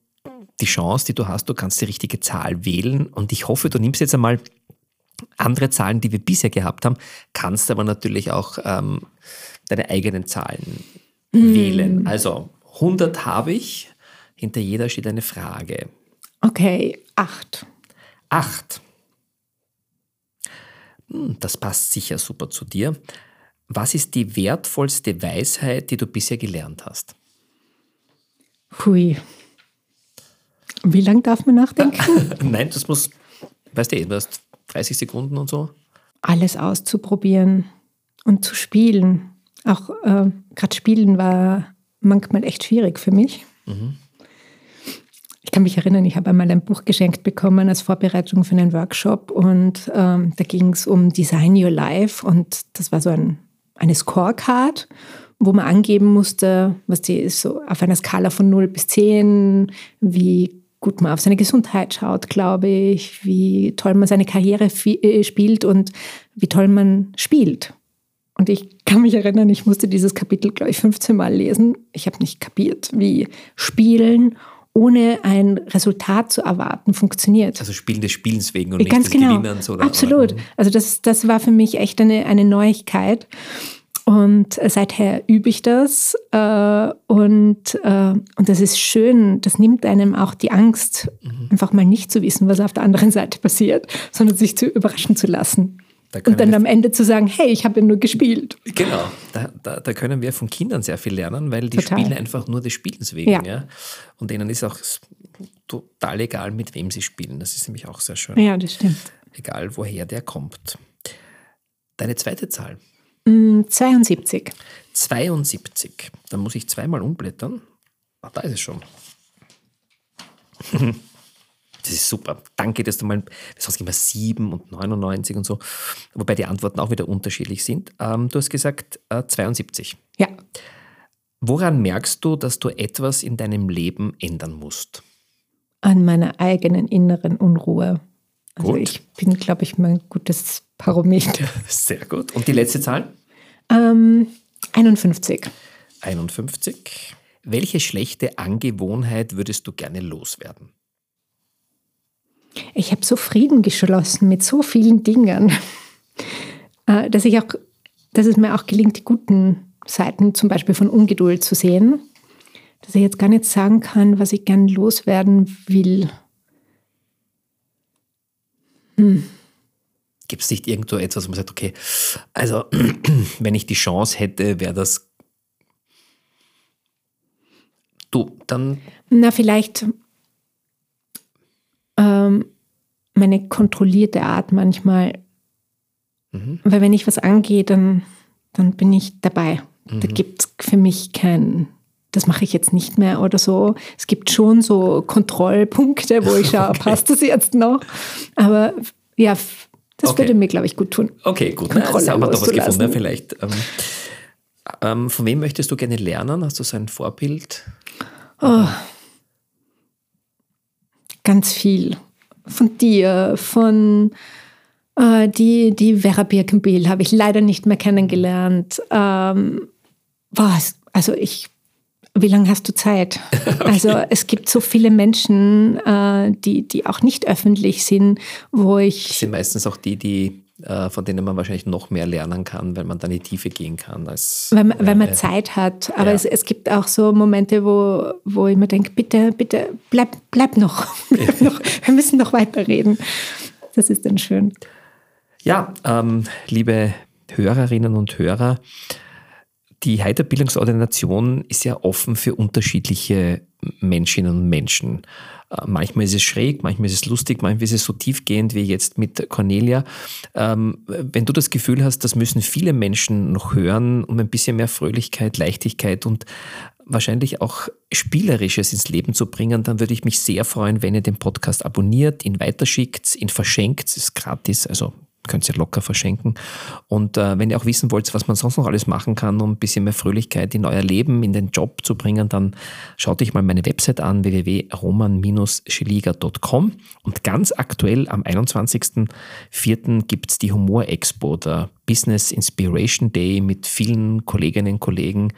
die Chance, die du hast, du kannst die richtige Zahl wählen. Und ich hoffe, du nimmst jetzt einmal andere Zahlen, die wir bisher gehabt haben, kannst aber natürlich auch deine eigenen Zahlen mm. wählen. Also 100 habe ich, hinter jeder steht eine Frage. Okay, 8. 8. Hm, das passt sicher super zu dir. Was ist die wertvollste Weisheit, die du bisher gelernt hast? Hui. Wie lange darf man nachdenken? (laughs) Nein, das muss, weißt du, du hast 30 Sekunden und so. Alles auszuprobieren und zu spielen. Auch äh, gerade Spielen war manchmal echt schwierig für mich. Mhm. Ich kann mich erinnern, ich habe einmal ein Buch geschenkt bekommen als Vorbereitung für einen Workshop und ähm, da ging es um Design Your Life und das war so ein, eine Scorecard, wo man angeben musste, was die ist, so auf einer Skala von 0 bis 10, wie gut man auf seine Gesundheit schaut, glaube ich, wie toll man seine Karriere äh, spielt und wie toll man spielt. Und ich kann mich erinnern, ich musste dieses Kapitel, glaube ich, 15 Mal lesen. Ich habe nicht kapiert, wie Spielen ohne ein Resultat zu erwarten funktioniert. Also Spielen des Spielens wegen und Ganz nicht des genau. Gewinnerns. Oder, Absolut. Oder, also das, das war für mich echt eine, eine Neuigkeit. Und seither übe ich das. Äh, und, äh, und das ist schön. Das nimmt einem auch die Angst, mhm. einfach mal nicht zu wissen, was auf der anderen Seite passiert, sondern sich zu überraschen zu lassen. Da und dann am Ende zu sagen, hey, ich habe ja nur gespielt. Genau, da, da, da, können wir von Kindern sehr viel lernen, weil die Total. spielen einfach nur des Spielens wegen. Ja. ja. Und denen ist auch total egal, mit wem sie spielen. Das ist nämlich auch sehr schön. Ja, das stimmt. Egal, woher der kommt. Deine zweite Zahl? 72. Mm, 72. Dann muss ich zweimal umblättern. Ah, da ist es schon. (laughs) Das ist super. Danke, dass du mal, sonst immer 7 und 99 und so, wobei die Antworten auch wieder unterschiedlich sind. Ähm, du hast gesagt äh, 72. Ja. Woran merkst du, dass du etwas in deinem Leben ändern musst? An meiner eigenen inneren Unruhe. Also gut. ich bin, glaube ich, mein gutes Parameter. (laughs) Sehr gut. Und die letzte Zahl? Ähm, 51. 51. Welche schlechte Angewohnheit würdest du gerne loswerden? Ich habe so Frieden geschlossen mit so vielen Dingen, (laughs) äh, dass ich auch, dass es mir auch gelingt, die guten Seiten zum Beispiel von Ungeduld zu sehen, dass ich jetzt gar nicht sagen kann, was ich gern loswerden will. Hm. Gibt es nicht irgendwo etwas, wo man sagt, okay, also (clears throat) wenn ich die Chance hätte, wäre das du, dann. Na, vielleicht ähm, meine kontrollierte Art manchmal. Mhm. Weil wenn ich was angehe, dann, dann bin ich dabei. Mhm. Da gibt es für mich kein, das mache ich jetzt nicht mehr oder so. Es gibt schon so Kontrollpunkte, wo ich (laughs) schaue, okay. passt das jetzt noch? Aber ja, das okay. würde mir, glaube ich, gut tun. Okay, gut. Kontrolle Na, haben wir doch was gefunden, vielleicht. Ähm, ähm, von wem möchtest du gerne lernen? Hast du so ein Vorbild? Oh, ganz viel von dir, von äh, die, die Vera Birkenbiel habe ich leider nicht mehr kennengelernt. Ähm, was? Also ich, wie lange hast du Zeit? (laughs) okay. Also es gibt so viele Menschen, äh, die, die auch nicht öffentlich sind, wo ich. Das sind meistens auch die, die von denen man wahrscheinlich noch mehr lernen kann, weil man dann in die Tiefe gehen kann. Als, weil, man, weil man Zeit hat. Aber ja. es, es gibt auch so Momente, wo, wo ich mir denke, bitte, bitte, bleib, bleib noch. (laughs) bleib noch. Wir müssen noch weiterreden. Das ist dann schön. Ja, ähm, liebe Hörerinnen und Hörer, die Heiterbildungsordination ist ja offen für unterschiedliche Menschinnen und Menschen. Äh, manchmal ist es schräg, manchmal ist es lustig, manchmal ist es so tiefgehend wie jetzt mit Cornelia. Ähm, wenn du das Gefühl hast, das müssen viele Menschen noch hören, um ein bisschen mehr Fröhlichkeit, Leichtigkeit und wahrscheinlich auch Spielerisches ins Leben zu bringen, dann würde ich mich sehr freuen, wenn ihr den Podcast abonniert, ihn weiterschickt, ihn verschenkt. Es ist gratis, also könnt ihr locker verschenken. Und äh, wenn ihr auch wissen wollt, was man sonst noch alles machen kann, um ein bisschen mehr Fröhlichkeit in euer Leben, in den Job zu bringen, dann schaut euch mal meine Website an, www.roman-schiliga.com. Und ganz aktuell am 21.04. gibt es die Humor Expo, der Business Inspiration Day mit vielen Kolleginnen und Kollegen,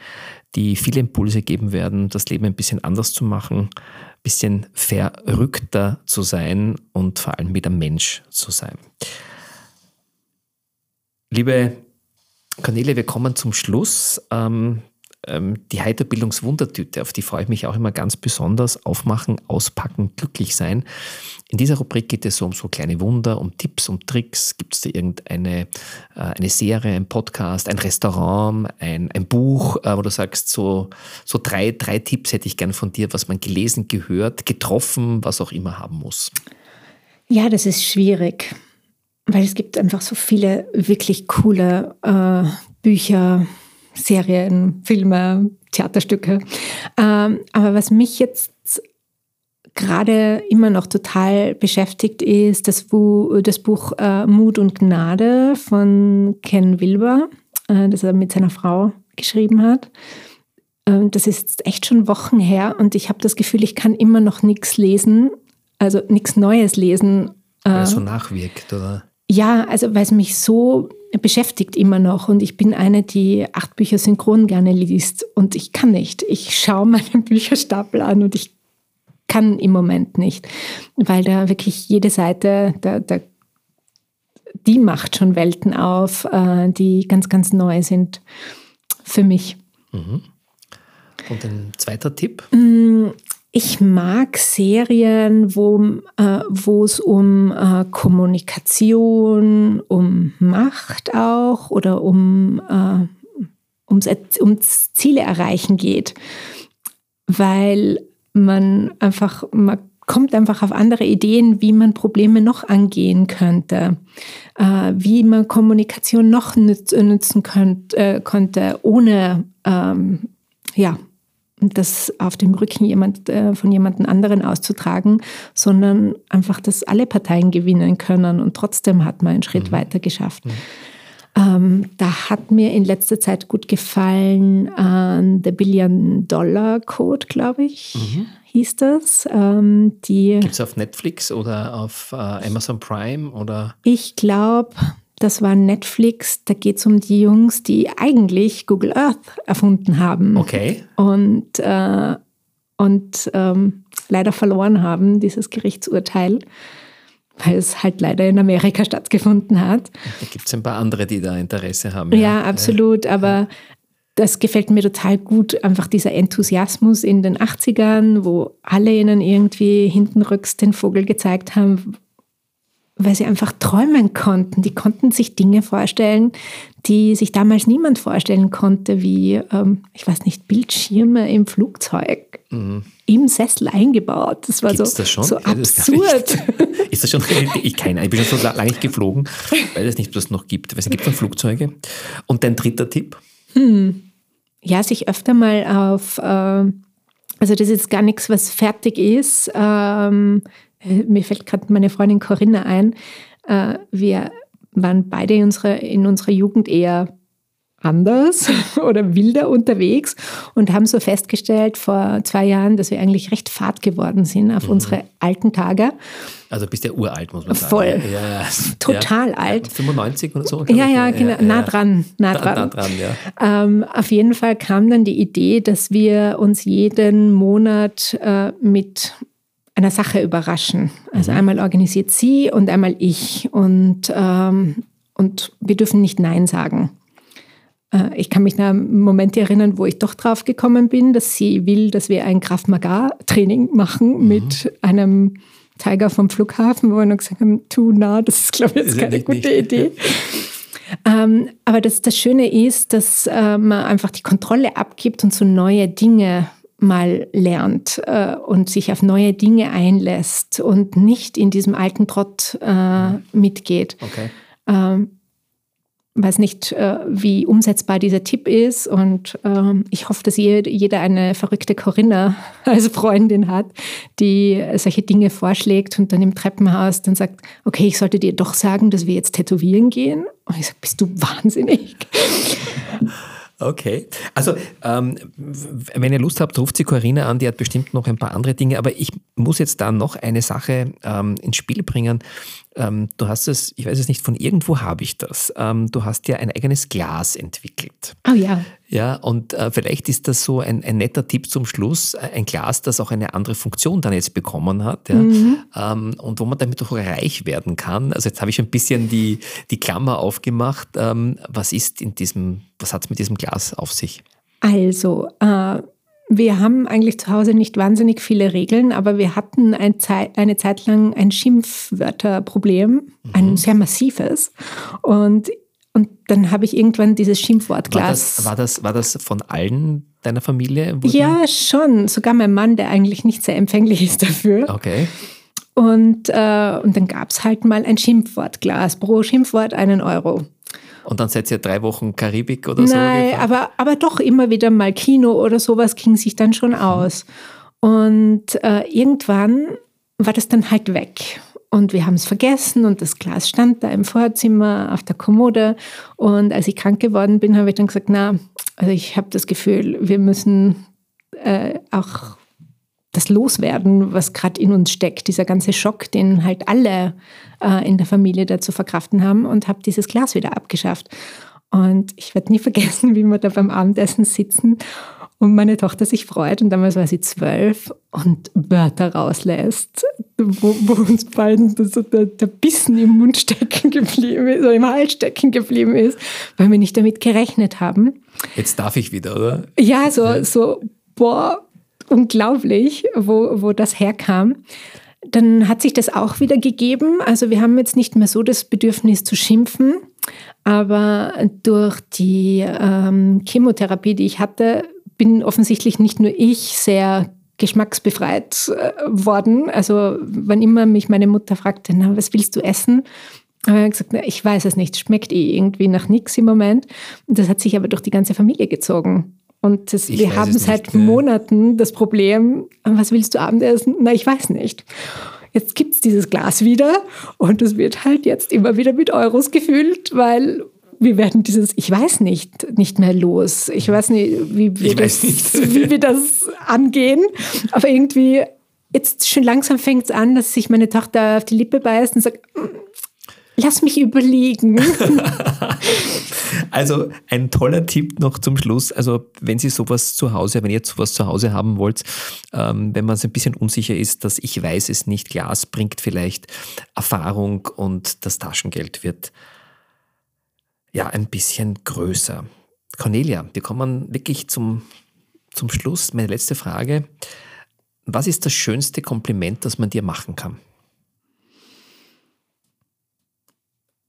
die viele Impulse geben werden, das Leben ein bisschen anders zu machen, ein bisschen verrückter zu sein und vor allem wieder Mensch zu sein. Liebe Cornelia, wir kommen zum Schluss. Ähm, ähm, die Heiterbildungswundertüte, auf die freue ich mich auch immer ganz besonders. Aufmachen, auspacken, glücklich sein. In dieser Rubrik geht es so um so kleine Wunder, um Tipps, um Tricks. Gibt es da irgendeine äh, eine Serie, ein Podcast, ein Restaurant, ein, ein Buch, äh, wo du sagst, so, so drei, drei Tipps hätte ich gern von dir, was man gelesen, gehört, getroffen, was auch immer haben muss? Ja, das ist schwierig weil es gibt einfach so viele wirklich coole äh, Bücher, Serien, Filme, Theaterstücke. Ähm, aber was mich jetzt gerade immer noch total beschäftigt, ist das, Bu das Buch äh, Mut und Gnade von Ken Wilber, äh, das er mit seiner Frau geschrieben hat. Ähm, das ist echt schon Wochen her und ich habe das Gefühl, ich kann immer noch nichts lesen, also nichts Neues lesen. Weil es so nachwirkt, oder? Ja, also weil es mich so beschäftigt immer noch und ich bin eine, die acht Bücher synchron gerne liest und ich kann nicht. Ich schaue (laughs) meinen Bücherstapel an und ich kann im Moment nicht, weil da wirklich jede Seite, da, da, die macht schon Welten auf, äh, die ganz, ganz neu sind für mich. Mhm. Und ein zweiter Tipp? Ich mag Serien, wo äh, es um äh, Kommunikation, um Macht auch oder um, äh, ums, ums Ziele erreichen geht, weil man einfach, man kommt einfach auf andere Ideen, wie man Probleme noch angehen könnte, äh, wie man Kommunikation noch nütz, nützen könnt, äh, konnte, ohne ähm, ja, das auf dem Rücken jemand, äh, von jemand anderen auszutragen, sondern einfach, dass alle Parteien gewinnen können und trotzdem hat man einen Schritt mhm. weiter geschafft. Mhm. Ähm, da hat mir in letzter Zeit gut gefallen äh, The Billion Dollar Code, glaube ich, mhm. hieß das. Ähm, Gibt es auf Netflix oder auf äh, Amazon Prime? Oder? Ich glaube, das war Netflix. Da geht es um die Jungs, die eigentlich Google Earth erfunden haben. Okay. Und, äh, und ähm, leider verloren haben, dieses Gerichtsurteil weil es halt leider in Amerika stattgefunden hat. Da gibt es ein paar andere, die da Interesse haben. Ja, ja absolut. Aber das gefällt mir total gut, einfach dieser Enthusiasmus in den 80ern, wo alle ihnen irgendwie hintenrücks den Vogel gezeigt haben, weil sie einfach träumen konnten. Die konnten sich Dinge vorstellen, die sich damals niemand vorstellen konnte, wie, ähm, ich weiß nicht, Bildschirme im Flugzeug, mhm. im Sessel eingebaut. Das war Gibt's so, das schon? so absurd. (laughs) Ist das schon Ich, keine, ich bin schon so lange nicht geflogen, weil es nicht was noch gibt. Es gibt dann Flugzeuge. Und dein dritter Tipp? Hm. Ja, sich öfter mal auf, äh, also das ist jetzt gar nichts, was fertig ist, ähm, äh, mir fällt gerade meine Freundin Corinna ein, äh, wir waren beide in unserer, in unserer Jugend eher anders (laughs) oder wilder unterwegs und haben so festgestellt vor zwei Jahren, dass wir eigentlich recht fad geworden sind auf mhm. unsere alten Tage. Also bist ja uralt, muss man sagen. Voll. Ja, (laughs) Total ja, alt. 95 oder so? Ja, ja, genau. Nah dran. Nah dran. Nah dran ja. Ähm, auf jeden Fall kam dann die Idee, dass wir uns jeden Monat äh, mit einer Sache überraschen. Also mhm. einmal organisiert sie und einmal ich. Und, ähm, und wir dürfen nicht Nein sagen. Äh, ich kann mich an Momente erinnern, wo ich doch drauf gekommen bin, dass sie will, dass wir ein Kraft Maga-Training machen mhm. mit einem Tiger vom Flughafen, wo wir noch gesagt haben, tu nah, das ist, glaube ich, jetzt keine gute nicht. Idee. ähm, aber das, das Schöne ist, dass äh, man einfach die Kontrolle abgibt und so neue Dinge mal lernt äh, und sich auf neue Dinge einlässt und nicht in diesem alten Trott äh, mitgeht. Okay. Ähm, weiß nicht, äh, wie umsetzbar dieser Tipp ist und ähm, ich hoffe, dass jeder eine verrückte Corinna (laughs) als Freundin hat, die solche Dinge vorschlägt und dann im Treppenhaus dann sagt, okay, ich sollte dir doch sagen, dass wir jetzt tätowieren gehen. Und ich sage, bist du wahnsinnig? (laughs) Okay. Also, ähm, wenn ihr Lust habt, ruft sie Corinna an, die hat bestimmt noch ein paar andere Dinge, aber ich muss jetzt da noch eine Sache ähm, ins Spiel bringen. Ähm, du hast es, ich weiß es nicht, von irgendwo habe ich das. Ähm, du hast ja ein eigenes Glas entwickelt. Oh ja. Ja, und äh, vielleicht ist das so ein, ein, netter Tipp zum Schluss, ein Glas, das auch eine andere Funktion dann jetzt bekommen hat ja, mhm. ähm, und wo man damit auch reich werden kann. Also jetzt habe ich ein bisschen die, die Klammer aufgemacht. Ähm, was ist in diesem, was hat es mit diesem Glas auf sich? Also, äh wir haben eigentlich zu Hause nicht wahnsinnig viele Regeln, aber wir hatten ein Zeit, eine Zeit lang ein Schimpfwörterproblem, mhm. ein sehr massives. Und, und dann habe ich irgendwann dieses Schimpfwortglas. War das, war das, war das von allen deiner Familie? Ja, schon. Sogar mein Mann, der eigentlich nicht sehr empfänglich ist dafür. Okay. Und, äh, und dann gab es halt mal ein Schimpfwortglas. Pro Schimpfwort einen Euro. Und dann seid ihr drei Wochen Karibik oder so? Nein, aber, aber doch immer wieder mal Kino oder sowas ging sich dann schon aus. Und äh, irgendwann war das dann halt weg. Und wir haben es vergessen und das Glas stand da im Vorzimmer auf der Kommode. Und als ich krank geworden bin, habe ich dann gesagt, na, also ich habe das Gefühl, wir müssen äh, auch das loswerden, was gerade in uns steckt, dieser ganze Schock, den halt alle äh, in der Familie da zu verkraften haben und habe dieses Glas wieder abgeschafft. Und ich werde nie vergessen, (laughs) wie wir da beim Abendessen sitzen und meine Tochter sich freut und damals war sie zwölf und Wörter rauslässt, wo, wo uns beiden so der, der, Bissen im Mund stecken geblieben ist oder im Hals stecken geblieben ist, weil wir nicht damit gerechnet haben. Jetzt darf ich wieder, oder? Ja, so, so boah, unglaublich, wo, wo das herkam. Dann hat sich das auch wieder gegeben. Also wir haben jetzt nicht mehr so das Bedürfnis zu schimpfen, aber durch die ähm, Chemotherapie, die ich hatte, bin offensichtlich nicht nur ich sehr geschmacksbefreit äh, worden. Also wann immer mich meine Mutter fragte, na, was willst du essen? habe ich gesagt, na, ich weiß es nicht, schmeckt eh irgendwie nach nichts im Moment. Und das hat sich aber durch die ganze Familie gezogen. Und das, wir haben seit nicht, Monaten das Problem, was willst du Abendessen? Na, ich weiß nicht. Jetzt gibt es dieses Glas wieder und es wird halt jetzt immer wieder mit Euros gefüllt, weil wir werden dieses, ich weiß nicht, nicht mehr los. Ich weiß nicht, wie wir, das, nicht. (laughs) wie wir das angehen. Aber irgendwie, jetzt schon langsam fängt es an, dass sich meine Tochter auf die Lippe beißt und sagt, mm, lass mich überlegen. (laughs) also ein toller Tipp noch zum Schluss. Also wenn Sie sowas zu Hause, wenn ihr sowas zu Hause haben wollt, ähm, wenn man so ein bisschen unsicher ist, dass ich weiß es nicht, Glas bringt vielleicht Erfahrung und das Taschengeld wird ja ein bisschen größer. Cornelia, wir kommen wirklich zum, zum Schluss. Meine letzte Frage. Was ist das schönste Kompliment, das man dir machen kann?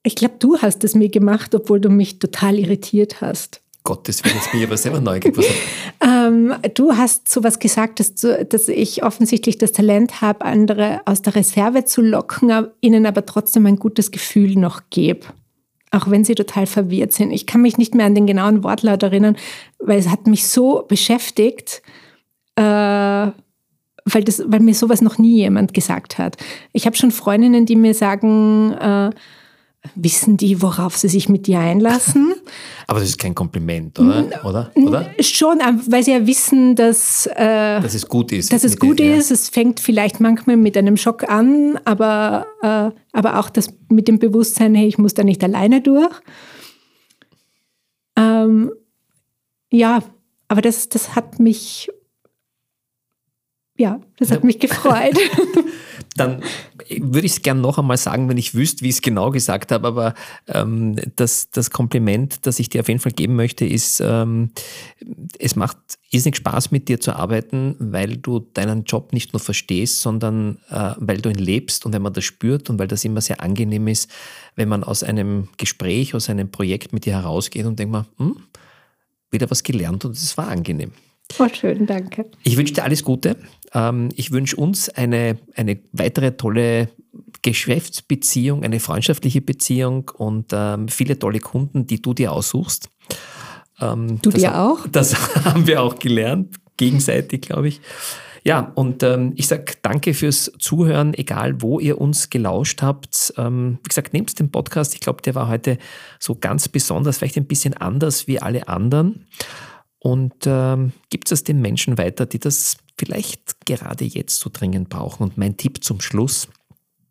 Ich glaube, du hast es mir gemacht, obwohl du mich total irritiert hast. Gottes Willen, jetzt bin ich aber selber neugierig. (laughs) ähm, du hast sowas gesagt, dass, du, dass ich offensichtlich das Talent habe, andere aus der Reserve zu locken, ihnen aber trotzdem ein gutes Gefühl noch gebe auch wenn sie total verwirrt sind. Ich kann mich nicht mehr an den genauen Wortlaut erinnern, weil es hat mich so beschäftigt, äh, weil, das, weil mir sowas noch nie jemand gesagt hat. Ich habe schon Freundinnen, die mir sagen, äh, Wissen die, worauf sie sich mit dir einlassen? (laughs) Aber das ist kein Kompliment, oder? oder? oder? Schon, weil sie ja wissen, dass, äh, dass es gut ist. Dass es gut der, ist. Ja. Es fängt vielleicht manchmal mit einem Schock an, aber, äh, aber auch das mit dem Bewusstsein, hey, ich muss da nicht alleine durch. Ähm, ja, aber das, das hat mich, ja, das ja. hat mich gefreut. (laughs) dann würde ich es gerne noch einmal sagen, wenn ich wüsste, wie ich es genau gesagt habe, aber ähm, das, das Kompliment, das ich dir auf jeden Fall geben möchte, ist, ähm, es macht irrsinnig Spaß, mit dir zu arbeiten, weil du deinen Job nicht nur verstehst, sondern äh, weil du ihn lebst und wenn man das spürt und weil das immer sehr angenehm ist, wenn man aus einem Gespräch, aus einem Projekt mit dir herausgeht und denkt man, hm, wieder was gelernt und es war angenehm. Oh, schön, danke. Ich wünsche dir alles Gute. Ähm, ich wünsche uns eine, eine weitere tolle Geschäftsbeziehung, eine freundschaftliche Beziehung und ähm, viele tolle Kunden, die du dir aussuchst. Ähm, du dir auch? (laughs) Das haben wir auch gelernt, gegenseitig, glaube ich. Ja, und ähm, ich sage danke fürs Zuhören, egal wo ihr uns gelauscht habt. Ähm, wie gesagt, nehmt den Podcast. Ich glaube, der war heute so ganz besonders, vielleicht ein bisschen anders wie alle anderen und ähm, gibt es den Menschen weiter, die das vielleicht gerade jetzt so dringend brauchen. Und mein Tipp zum Schluss,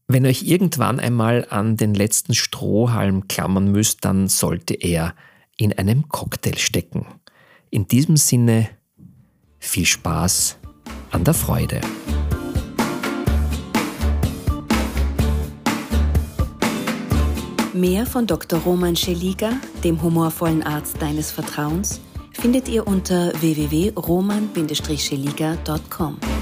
wenn ihr euch irgendwann einmal an den letzten Strohhalm klammern müsst, dann sollte er in einem Cocktail stecken. In diesem Sinne viel Spaß an der Freude. Mehr von Dr. Roman Scheliga, dem humorvollen Arzt deines Vertrauens, findet ihr unter www.roman-scheliga.com.